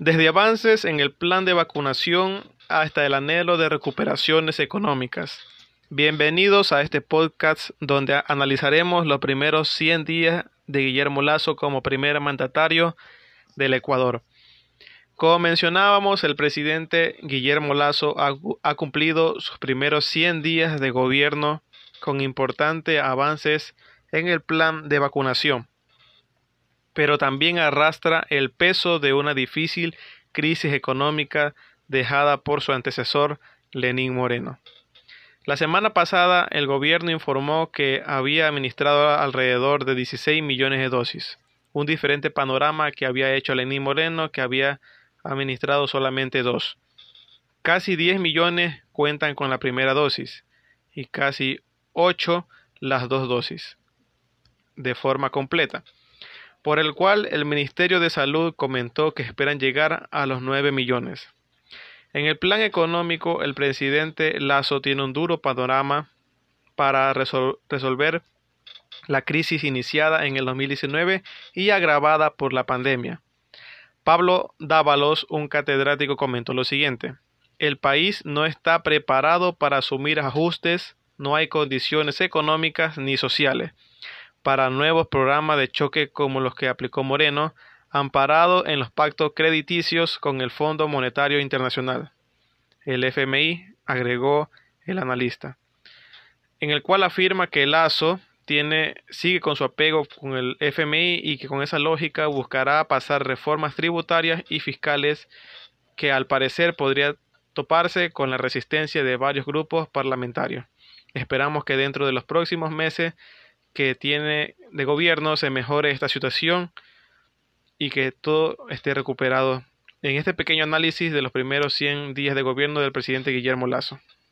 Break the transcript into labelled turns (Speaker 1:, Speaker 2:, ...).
Speaker 1: Desde avances en el plan de vacunación hasta el anhelo de recuperaciones económicas. Bienvenidos a este podcast donde analizaremos los primeros 100 días de Guillermo Lazo como primer mandatario del Ecuador. Como mencionábamos, el presidente Guillermo Lazo ha, cumplido sus primeros 100 días de gobierno con importantes avances en el plan de vacunación, pero también arrastra el peso de una difícil crisis económica dejada por su antecesor Lenín Moreno. La semana pasada el gobierno informó que había administrado alrededor de 16 millones de dosis, un diferente panorama que había hecho Lenín Moreno, que había administrado solamente dos. Casi 10 millones cuentan con la primera dosis y casi 8 las dos dosis de forma completa, por el cual el Ministerio de Salud comentó que esperan llegar a los 9 millones. En el plan económico, el presidente Lazo tiene un duro panorama para resolver la crisis iniciada en el 2019 y agravada por la pandemia. Pablo Dávalos, un catedrático, comentó lo siguiente. El país no está preparado para asumir ajustes, no hay condiciones económicas ni sociales para nuevos programas de choque como los que aplicó Moreno, amparado en los pactos crediticios con el Fondo Monetario Internacional. El FMI agregó el analista, en el cual afirma que el Lazo tiene, sigue con su apego con el FMI y que con esa lógica buscará pasar reformas tributarias y fiscales que al parecer podría toparse con la resistencia de varios grupos parlamentarios. Esperamos que dentro de los próximos meses que tiene de gobierno se mejore esta situación y que todo esté recuperado en este pequeño análisis de los primeros 100 días de gobierno del presidente Guillermo Lazo.